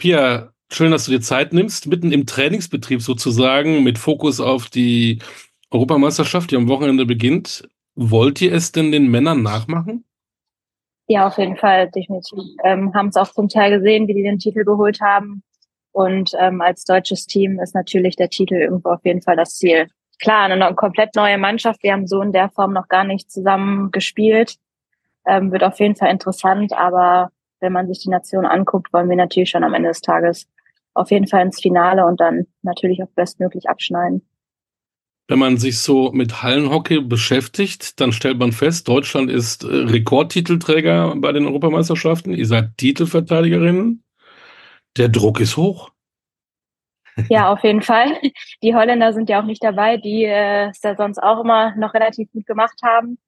Pia, schön, dass du dir Zeit nimmst, mitten im Trainingsbetrieb sozusagen, mit Fokus auf die Europameisterschaft, die am Wochenende beginnt. Wollt ihr es denn den Männern nachmachen? Ja, auf jeden Fall, definitiv. Ähm, haben es auch zum Teil gesehen, wie die den Titel geholt haben. Und ähm, als deutsches Team ist natürlich der Titel irgendwo auf jeden Fall das Ziel. Klar, eine, eine komplett neue Mannschaft. Wir haben so in der Form noch gar nicht zusammen gespielt. Ähm, wird auf jeden Fall interessant, aber wenn man sich die Nation anguckt, wollen wir natürlich schon am Ende des Tages auf jeden Fall ins Finale und dann natürlich auch bestmöglich abschneiden. Wenn man sich so mit Hallenhockey beschäftigt, dann stellt man fest, Deutschland ist äh, Rekordtitelträger bei den Europameisterschaften. Ihr seid Titelverteidigerinnen. Der Druck ist hoch. Ja, auf jeden Fall. Die Holländer sind ja auch nicht dabei, die äh, es ja sonst auch immer noch relativ gut gemacht haben.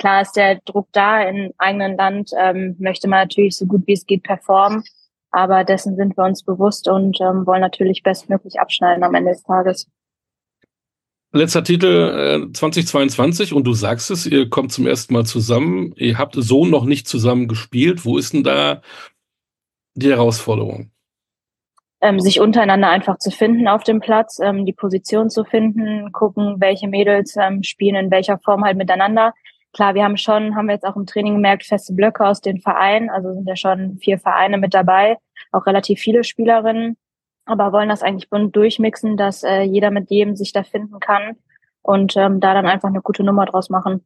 Klar ist der Druck da im eigenen Land, ähm, möchte man natürlich so gut wie es geht performen, aber dessen sind wir uns bewusst und ähm, wollen natürlich bestmöglich abschneiden am Ende des Tages. Letzter Titel äh, 2022 und du sagst es, ihr kommt zum ersten Mal zusammen. Ihr habt so noch nicht zusammen gespielt. Wo ist denn da die Herausforderung? Ähm, sich untereinander einfach zu finden auf dem Platz, ähm, die Position zu finden, gucken, welche Mädels ähm, spielen in welcher Form halt miteinander. Klar, wir haben schon, haben wir jetzt auch im Training gemerkt, feste Blöcke aus den Vereinen. Also sind ja schon vier Vereine mit dabei, auch relativ viele Spielerinnen. Aber wollen das eigentlich bunt durchmixen, dass äh, jeder mit jedem sich da finden kann und ähm, da dann einfach eine gute Nummer draus machen.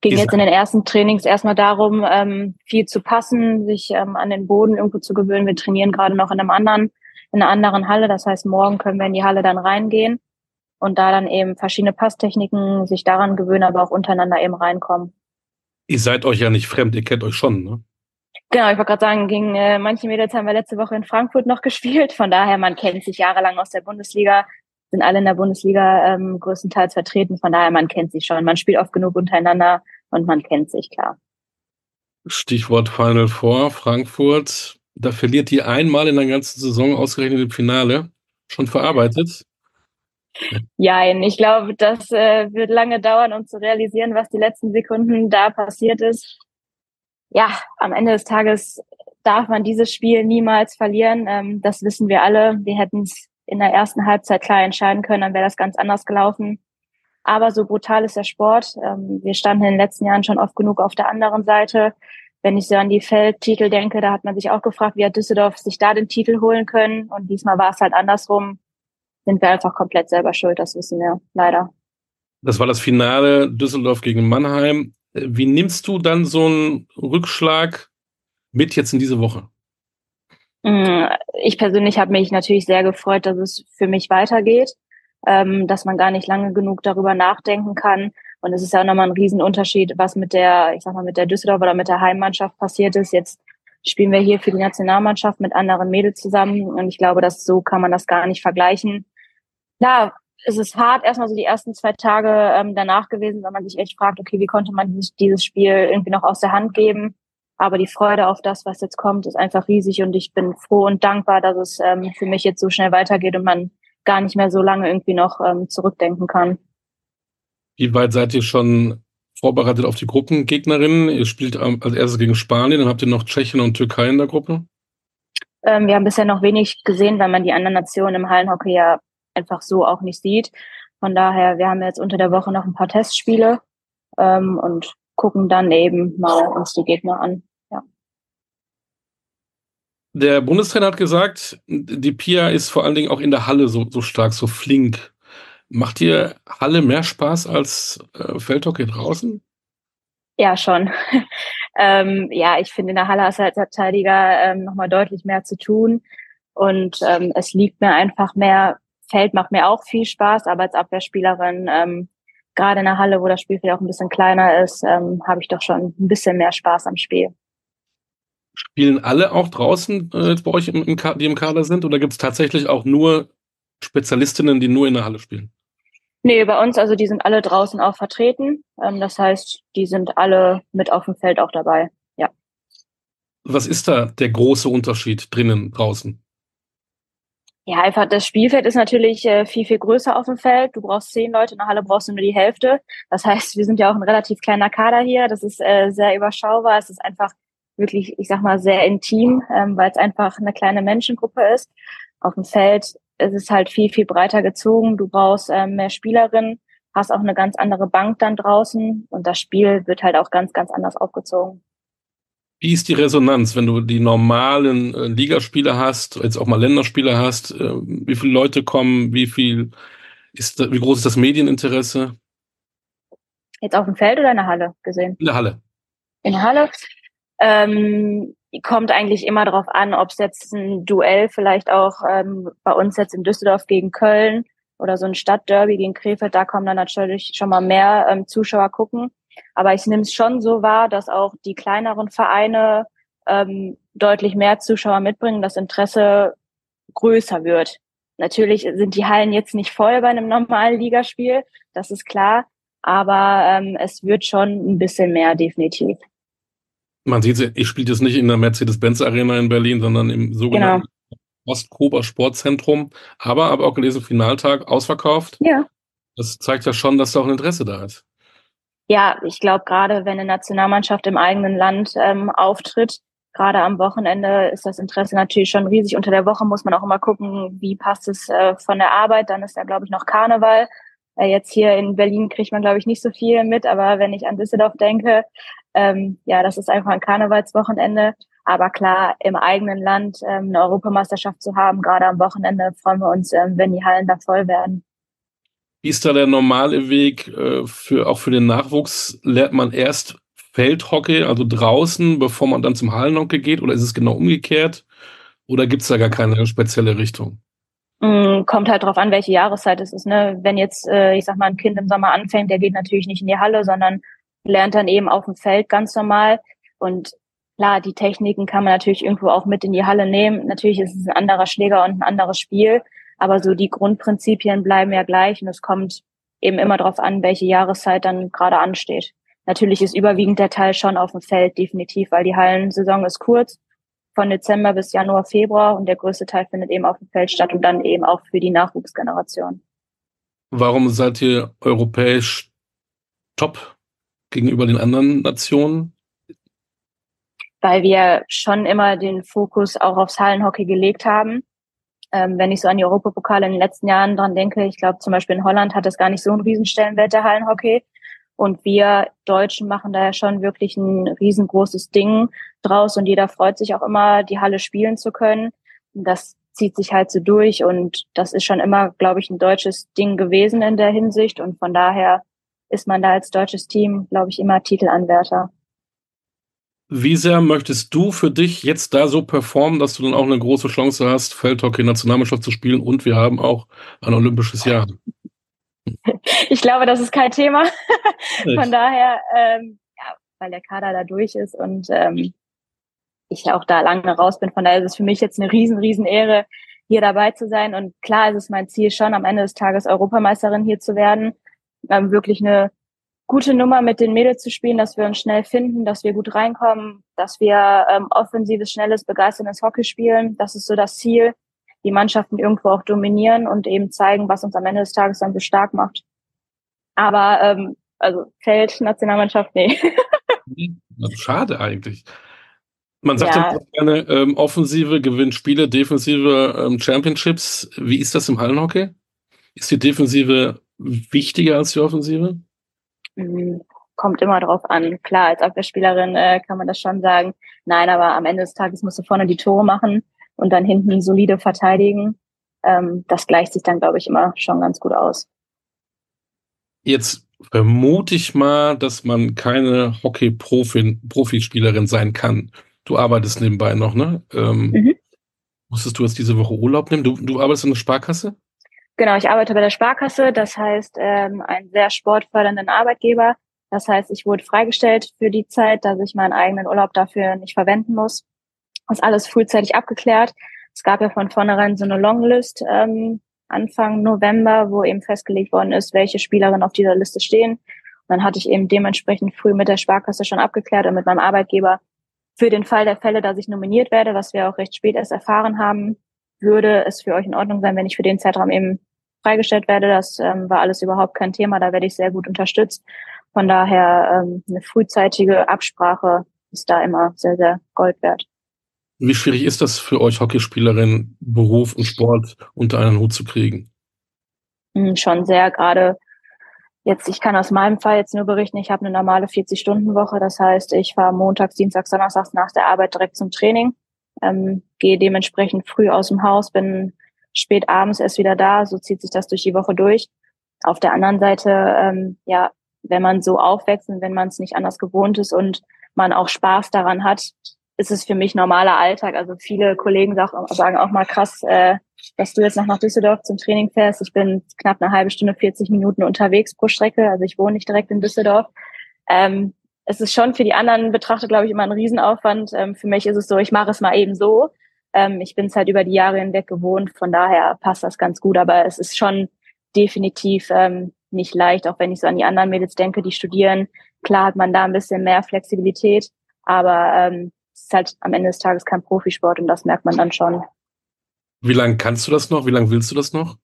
Ging jetzt in den ersten Trainings erstmal darum, ähm, viel zu passen, sich ähm, an den Boden irgendwo zu gewöhnen. Wir trainieren gerade noch in einem anderen, in einer anderen Halle. Das heißt, morgen können wir in die Halle dann reingehen und da dann eben verschiedene Passtechniken sich daran gewöhnen, aber auch untereinander eben reinkommen. Ihr seid euch ja nicht fremd, ihr kennt euch schon, ne? Genau, ich wollte gerade sagen, gegen äh, manche Mädels haben wir letzte Woche in Frankfurt noch gespielt. Von daher, man kennt sich jahrelang aus der Bundesliga, sind alle in der Bundesliga ähm, größtenteils vertreten. Von daher, man kennt sich schon. Man spielt oft genug untereinander und man kennt sich, klar. Stichwort Final Four, Frankfurt. Da verliert die einmal in der ganzen Saison ausgerechnet im Finale. Schon verarbeitet? Ja, ich glaube, das äh, wird lange dauern, um zu realisieren, was die letzten Sekunden da passiert ist. Ja, am Ende des Tages darf man dieses Spiel niemals verlieren. Ähm, das wissen wir alle. Wir hätten es in der ersten Halbzeit klar entscheiden können, dann wäre das ganz anders gelaufen. Aber so brutal ist der Sport. Ähm, wir standen in den letzten Jahren schon oft genug auf der anderen Seite. Wenn ich so an die Feldtitel denke, da hat man sich auch gefragt, wie hat Düsseldorf sich da den Titel holen können. Und diesmal war es halt andersrum sind wir einfach komplett selber schuld, das wissen wir leider. Das war das Finale Düsseldorf gegen Mannheim. Wie nimmst du dann so einen Rückschlag mit jetzt in diese Woche? Mm, ich persönlich habe mich natürlich sehr gefreut, dass es für mich weitergeht, ähm, dass man gar nicht lange genug darüber nachdenken kann. Und es ist ja auch nochmal ein Riesenunterschied, was mit der, ich sag mal, mit der Düsseldorf oder mit der Heimmannschaft passiert ist. Jetzt spielen wir hier für die Nationalmannschaft mit anderen Mädels zusammen. Und ich glaube, dass so kann man das gar nicht vergleichen klar, es ist hart, erstmal so die ersten zwei Tage ähm, danach gewesen, wenn man sich echt fragt, okay, wie konnte man dieses, dieses Spiel irgendwie noch aus der Hand geben? Aber die Freude auf das, was jetzt kommt, ist einfach riesig und ich bin froh und dankbar, dass es ähm, für mich jetzt so schnell weitergeht und man gar nicht mehr so lange irgendwie noch ähm, zurückdenken kann. Wie weit seid ihr schon vorbereitet auf die Gruppengegnerinnen? Ihr spielt als erstes gegen Spanien, dann habt ihr noch Tschechien und Türkei in der Gruppe? Ähm, wir haben bisher noch wenig gesehen, weil man die anderen Nationen im Hallenhockey ja einfach so auch nicht sieht. Von daher, wir haben jetzt unter der Woche noch ein paar Testspiele ähm, und gucken dann eben mal uns die Gegner an. Ja. Der Bundestrainer hat gesagt, die Pia ist vor allen Dingen auch in der Halle so, so stark, so flink. Macht dir Halle mehr Spaß als äh, Feldhockey draußen? Ja, schon. ähm, ja, ich finde, in der Halle hast du als Verteidiger ähm, nochmal deutlich mehr zu tun. Und ähm, es liegt mir einfach mehr, Feld macht mir auch viel Spaß, aber als Abwehrspielerin, ähm, gerade in der Halle, wo das Spielfeld auch ein bisschen kleiner ist, ähm, habe ich doch schon ein bisschen mehr Spaß am Spiel. Spielen alle auch draußen äh, bei euch, im, im die im Kader sind, oder gibt es tatsächlich auch nur Spezialistinnen, die nur in der Halle spielen? Nee, bei uns, also die sind alle draußen auch vertreten. Ähm, das heißt, die sind alle mit auf dem Feld auch dabei. Ja. Was ist da der große Unterschied drinnen, draußen? Ja, einfach das Spielfeld ist natürlich äh, viel, viel größer auf dem Feld. Du brauchst zehn Leute, in der Halle brauchst du nur die Hälfte. Das heißt, wir sind ja auch ein relativ kleiner Kader hier. Das ist äh, sehr überschaubar. Es ist einfach wirklich, ich sag mal, sehr intim, ähm, weil es einfach eine kleine Menschengruppe ist. Auf dem Feld ist es halt viel, viel breiter gezogen. Du brauchst ähm, mehr Spielerinnen, hast auch eine ganz andere Bank dann draußen und das Spiel wird halt auch ganz, ganz anders aufgezogen. Wie ist die Resonanz, wenn du die normalen äh, Ligaspiele hast, jetzt auch mal Länderspiele hast? Äh, wie viele Leute kommen? Wie viel ist, wie groß ist das Medieninteresse? Jetzt auf dem Feld oder in der Halle gesehen? In der Halle. In der Halle. Ähm, kommt eigentlich immer darauf an, ob es jetzt ein Duell vielleicht auch ähm, bei uns jetzt in Düsseldorf gegen Köln oder so ein Stadtderby gegen Krefeld, da kommen dann natürlich schon mal mehr ähm, Zuschauer gucken. Aber ich nehme es schon so wahr, dass auch die kleineren Vereine ähm, deutlich mehr Zuschauer mitbringen, das Interesse größer wird. Natürlich sind die Hallen jetzt nicht voll bei einem normalen Ligaspiel, das ist klar, aber ähm, es wird schon ein bisschen mehr, definitiv. Man sieht, ich spiele das nicht in der Mercedes-Benz Arena in Berlin, sondern im sogenannten genau. Ostkober Sportzentrum. Aber habe auch gelesen, Finaltag ausverkauft. Ja. Das zeigt ja schon, dass da auch ein Interesse da ist. Ja, ich glaube, gerade wenn eine Nationalmannschaft im eigenen Land ähm, auftritt, gerade am Wochenende ist das Interesse natürlich schon riesig. Unter der Woche muss man auch immer gucken, wie passt es äh, von der Arbeit. Dann ist da, glaube ich, noch Karneval. Äh, jetzt hier in Berlin kriegt man, glaube ich, nicht so viel mit. Aber wenn ich an Düsseldorf denke, ähm, ja, das ist einfach ein Karnevalswochenende. Aber klar, im eigenen Land ähm, eine Europameisterschaft zu haben, gerade am Wochenende, freuen wir uns, ähm, wenn die Hallen da voll werden. Ist da der normale Weg äh, für auch für den Nachwuchs? Lernt man erst Feldhockey, also draußen, bevor man dann zum Hallenhockey geht, oder ist es genau umgekehrt? Oder gibt es da gar keine spezielle Richtung? Mm, kommt halt drauf an, welche Jahreszeit es ist. Ne? Wenn jetzt, äh, ich sag mal, ein Kind im Sommer anfängt, der geht natürlich nicht in die Halle, sondern lernt dann eben auf dem Feld ganz normal. Und klar, die Techniken kann man natürlich irgendwo auch mit in die Halle nehmen. Natürlich ist es ein anderer Schläger und ein anderes Spiel, aber so die Grundprinzipien bleiben ja gleich und es kommt eben immer darauf an, welche Jahreszeit dann gerade ansteht. Natürlich ist überwiegend der Teil schon auf dem Feld, definitiv, weil die Hallensaison ist kurz, von Dezember bis Januar, Februar und der größte Teil findet eben auf dem Feld statt und dann eben auch für die Nachwuchsgeneration. Warum seid ihr europäisch top gegenüber den anderen Nationen? Weil wir schon immer den Fokus auch aufs Hallenhockey gelegt haben. Ähm, wenn ich so an die Europapokale in den letzten Jahren dran denke, ich glaube zum Beispiel in Holland hat es gar nicht so einen Riesenstellenwert der Hallenhockey. Und wir Deutschen machen da ja schon wirklich ein riesengroßes Ding draus und jeder freut sich auch immer, die Halle spielen zu können. Das zieht sich halt so durch und das ist schon immer, glaube ich, ein deutsches Ding gewesen in der Hinsicht und von daher ist man da als deutsches Team, glaube ich, immer Titelanwärter. Wie sehr möchtest du für dich jetzt da so performen, dass du dann auch eine große Chance hast, Feldhockey-Nationalmannschaft zu spielen und wir haben auch ein olympisches Jahr? Ich glaube, das ist kein Thema. Von daher, ähm, ja, weil der Kader da durch ist und ähm, ich auch da lange raus bin. Von daher ist es für mich jetzt eine riesen, riesen Ehre, hier dabei zu sein. Und klar ist es mein Ziel schon, am Ende des Tages Europameisterin hier zu werden ähm, wirklich eine gute Nummer mit den Mädels zu spielen, dass wir uns schnell finden, dass wir gut reinkommen, dass wir ähm, offensives, schnelles, begeisterndes Hockey spielen. Das ist so das Ziel. Die Mannschaften irgendwo auch dominieren und eben zeigen, was uns am Ende des Tages dann so stark macht. Aber ähm, also Feld, Nationalmannschaft, nee. Schade eigentlich. Man sagt ja, gerne, ähm, Offensive gewinnt Spiele, Defensive ähm, Championships. Wie ist das im Hallenhockey? Ist die Defensive wichtiger als die Offensive? Mhm. Kommt immer drauf an. Klar, als Abwehrspielerin äh, kann man das schon sagen. Nein, aber am Ende des Tages musst du vorne die Tore machen und dann hinten solide verteidigen. Ähm, das gleicht sich dann, glaube ich, immer schon ganz gut aus. Jetzt vermute ich mal, dass man keine Hockey-Profispielerin sein kann. Du arbeitest nebenbei noch, ne? Ähm, mhm. Musstest du jetzt diese Woche Urlaub nehmen? Du, du arbeitest in der Sparkasse? Genau, ich arbeite bei der Sparkasse, das heißt ähm, einen sehr sportfördernden Arbeitgeber. Das heißt, ich wurde freigestellt für die Zeit, dass ich meinen eigenen Urlaub dafür nicht verwenden muss. Das ist alles frühzeitig abgeklärt. Es gab ja von vornherein so eine Longlist ähm, Anfang November, wo eben festgelegt worden ist, welche Spielerinnen auf dieser Liste stehen. Und dann hatte ich eben dementsprechend früh mit der Sparkasse schon abgeklärt und mit meinem Arbeitgeber für den Fall der Fälle, dass ich nominiert werde, was wir auch recht spät erst erfahren haben, würde es für euch in Ordnung sein, wenn ich für den Zeitraum eben freigestellt werde. Das ähm, war alles überhaupt kein Thema. Da werde ich sehr gut unterstützt. Von daher ähm, eine frühzeitige Absprache ist da immer sehr, sehr Gold wert. Wie schwierig ist das für euch Hockeyspielerinnen, Beruf und Sport unter einen Hut zu kriegen? Hm, schon sehr, gerade jetzt, ich kann aus meinem Fall jetzt nur berichten, ich habe eine normale 40-Stunden-Woche. Das heißt, ich fahre montags, dienstags, donnerstags nach der Arbeit direkt zum Training, ähm, gehe dementsprechend früh aus dem Haus, bin spät abends erst wieder da, so zieht sich das durch die Woche durch. Auf der anderen Seite, ähm, ja, wenn man so aufwächst und wenn man es nicht anders gewohnt ist und man auch Spaß daran hat, ist es für mich normaler Alltag. Also viele Kollegen sagen auch mal krass, äh, dass du jetzt noch nach Düsseldorf zum Training fährst. Ich bin knapp eine halbe Stunde, 40 Minuten unterwegs pro Strecke. Also ich wohne nicht direkt in Düsseldorf. Ähm, es ist schon für die anderen Betrachter, glaube ich, immer ein Riesenaufwand. Ähm, für mich ist es so, ich mache es mal eben so. Ähm, ich bin es halt über die Jahre hinweg gewohnt. Von daher passt das ganz gut. Aber es ist schon definitiv ähm, nicht leicht, auch wenn ich so an die anderen Mädels denke, die studieren. Klar hat man da ein bisschen mehr Flexibilität, aber ähm, es ist halt am Ende des Tages kein Profisport und das merkt man dann schon. Wie lange kannst du das noch? Wie lange willst du das noch?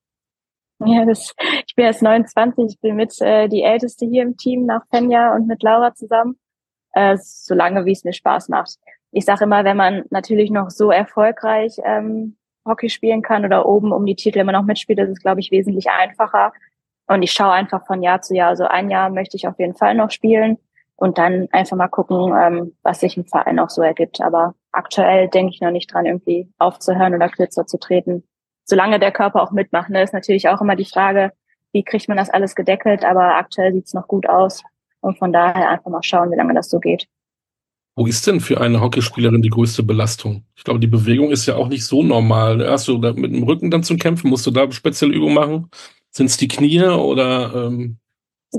Ja, das, ich bin jetzt 29, ich bin mit äh, die Älteste hier im Team nach Fenja und mit Laura zusammen, äh, so lange wie es mir Spaß macht. Ich sage immer, wenn man natürlich noch so erfolgreich ähm, Hockey spielen kann oder oben um die Titel immer noch mitspielt, ist es, glaube ich, wesentlich einfacher. Und ich schaue einfach von Jahr zu Jahr. Also ein Jahr möchte ich auf jeden Fall noch spielen und dann einfach mal gucken, ähm, was sich im Verein auch so ergibt. Aber aktuell denke ich noch nicht dran, irgendwie aufzuhören oder kürzer zu treten. Solange der Körper auch mitmacht, ne, ist natürlich auch immer die Frage, wie kriegt man das alles gedeckelt, aber aktuell sieht's noch gut aus. Und von daher einfach mal schauen, wie lange das so geht. Wo ist denn für eine Hockeyspielerin die größte Belastung? Ich glaube, die Bewegung ist ja auch nicht so normal. Hast du da mit dem Rücken dann zum Kämpfen? Musst du da spezielle Übungen machen? Sind es die Knie oder ähm,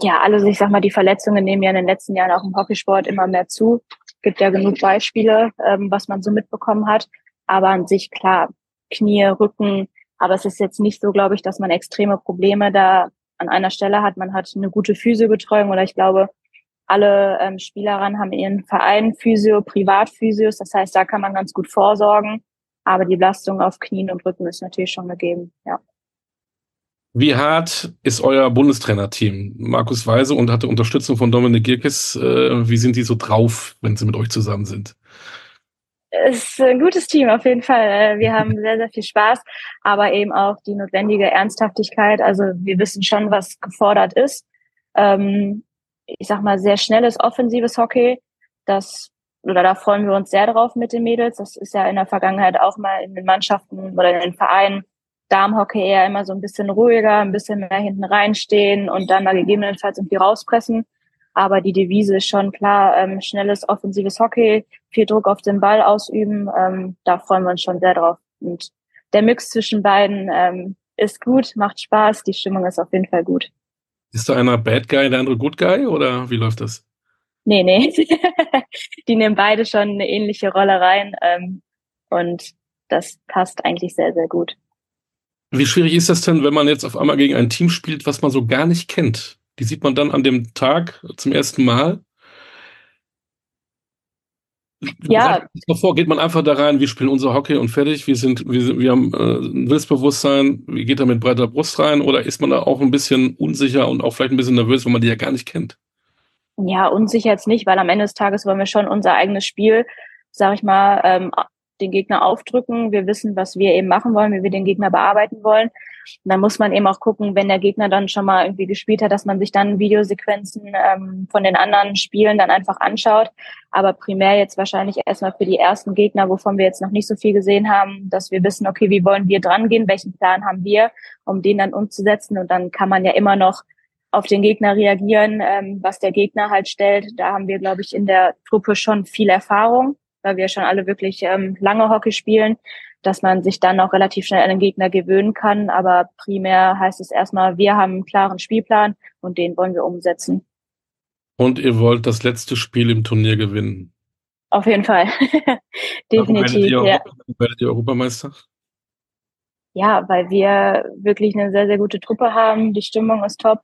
ja, also ich sag mal, die Verletzungen nehmen ja in den letzten Jahren auch im Hockeysport immer mehr zu. Gibt ja genug Beispiele, ähm, was man so mitbekommen hat. Aber an sich klar, Knie, Rücken. Aber es ist jetzt nicht so, glaube ich, dass man extreme Probleme da an einer Stelle hat. Man hat eine gute Physiobetreuung oder ich glaube, alle ähm, Spielerinnen haben ihren Verein Physio, Privatphysios. Das heißt, da kann man ganz gut vorsorgen. Aber die Belastung auf Knien und Rücken ist natürlich schon gegeben, ja. Wie hart ist euer Bundestrainerteam? Markus Weise und hatte Unterstützung von Dominik Girkes. Äh, wie sind die so drauf, wenn sie mit euch zusammen sind? Es ist ein gutes Team auf jeden Fall. Äh, wir haben sehr, sehr viel Spaß, aber eben auch die notwendige Ernsthaftigkeit. Also wir wissen schon, was gefordert ist. Ähm, ich sag mal, sehr schnelles, offensives Hockey. Das, oder da freuen wir uns sehr drauf mit den Mädels. Das ist ja in der Vergangenheit auch mal in den Mannschaften oder in den Vereinen Darmhockey eher immer so ein bisschen ruhiger, ein bisschen mehr hinten reinstehen und dann mal gegebenenfalls irgendwie rauspressen. Aber die Devise ist schon klar, ähm, schnelles, offensives Hockey, viel Druck auf den Ball ausüben. Ähm, da freuen wir uns schon sehr drauf. Und der Mix zwischen beiden ähm, ist gut, macht Spaß, die Stimmung ist auf jeden Fall gut. Ist da einer Bad Guy, der andere Good Guy oder wie läuft das? Nee, nee. die nehmen beide schon eine ähnliche Rolle rein ähm, und das passt eigentlich sehr, sehr gut. Wie schwierig ist das denn, wenn man jetzt auf einmal gegen ein Team spielt, was man so gar nicht kennt? Die sieht man dann an dem Tag zum ersten Mal. Ja. Davor geht man einfach da rein, wir spielen unser Hockey und fertig. Wir sind, wir, wir haben äh, ein Willensbewusstsein. Wie geht da mit breiter Brust rein? Oder ist man da auch ein bisschen unsicher und auch vielleicht ein bisschen nervös, wenn man die ja gar nicht kennt? Ja, unsicher jetzt nicht, weil am Ende des Tages wollen wir schon unser eigenes Spiel, sag ich mal, ähm, den Gegner aufdrücken. Wir wissen, was wir eben machen wollen, wie wir den Gegner bearbeiten wollen. Und dann muss man eben auch gucken, wenn der Gegner dann schon mal irgendwie gespielt hat, dass man sich dann Videosequenzen ähm, von den anderen Spielen dann einfach anschaut. Aber primär jetzt wahrscheinlich erstmal für die ersten Gegner, wovon wir jetzt noch nicht so viel gesehen haben, dass wir wissen, okay, wie wollen wir dran gehen, welchen Plan haben wir, um den dann umzusetzen. Und dann kann man ja immer noch auf den Gegner reagieren, ähm, was der Gegner halt stellt. Da haben wir, glaube ich, in der Truppe schon viel Erfahrung weil wir schon alle wirklich ähm, lange Hockey spielen, dass man sich dann auch relativ schnell an den Gegner gewöhnen kann. Aber primär heißt es erstmal, wir haben einen klaren Spielplan und den wollen wir umsetzen. Und ihr wollt das letzte Spiel im Turnier gewinnen? Auf jeden Fall. Definitiv. Warum werdet, ihr, ja. werdet ihr Europameister? Ja, weil wir wirklich eine sehr, sehr gute Truppe haben. Die Stimmung ist top.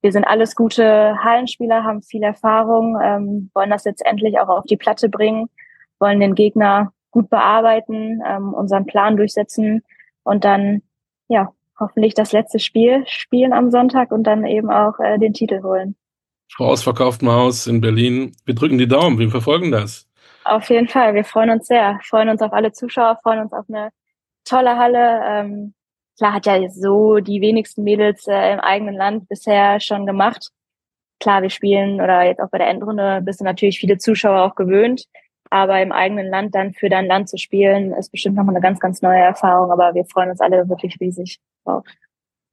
Wir sind alles gute Hallenspieler, haben viel Erfahrung, ähm, wollen das jetzt endlich auch auf die Platte bringen wollen den Gegner gut bearbeiten, ähm, unseren Plan durchsetzen und dann ja hoffentlich das letzte Spiel spielen am Sonntag und dann eben auch äh, den Titel holen. Frau ausverkauftem Haus in Berlin. Wir drücken die Daumen, wir verfolgen das. Auf jeden Fall, wir freuen uns sehr. Freuen uns auf alle Zuschauer, freuen uns auf eine tolle Halle. Ähm, klar hat ja so die wenigsten Mädels äh, im eigenen Land bisher schon gemacht. Klar, wir spielen oder jetzt auch bei der Endrunde bist du natürlich viele Zuschauer auch gewöhnt. Aber im eigenen Land dann für dein Land zu spielen, ist bestimmt nochmal eine ganz, ganz neue Erfahrung. Aber wir freuen uns alle wirklich riesig drauf.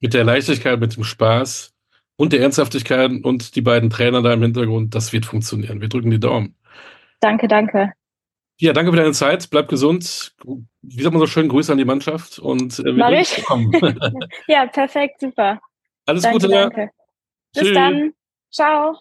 Mit der Leichtigkeit, mit dem Spaß und der Ernsthaftigkeit und die beiden Trainer da im Hintergrund, das wird funktionieren. Wir drücken die Daumen. Danke, danke. Ja, danke für deine Zeit. Bleib gesund. Wie sagt man so schön, Grüße an die Mannschaft und äh, wir ich? ja, perfekt, super. Alles danke, Gute. Danke. Bis Tschüss. dann. Ciao.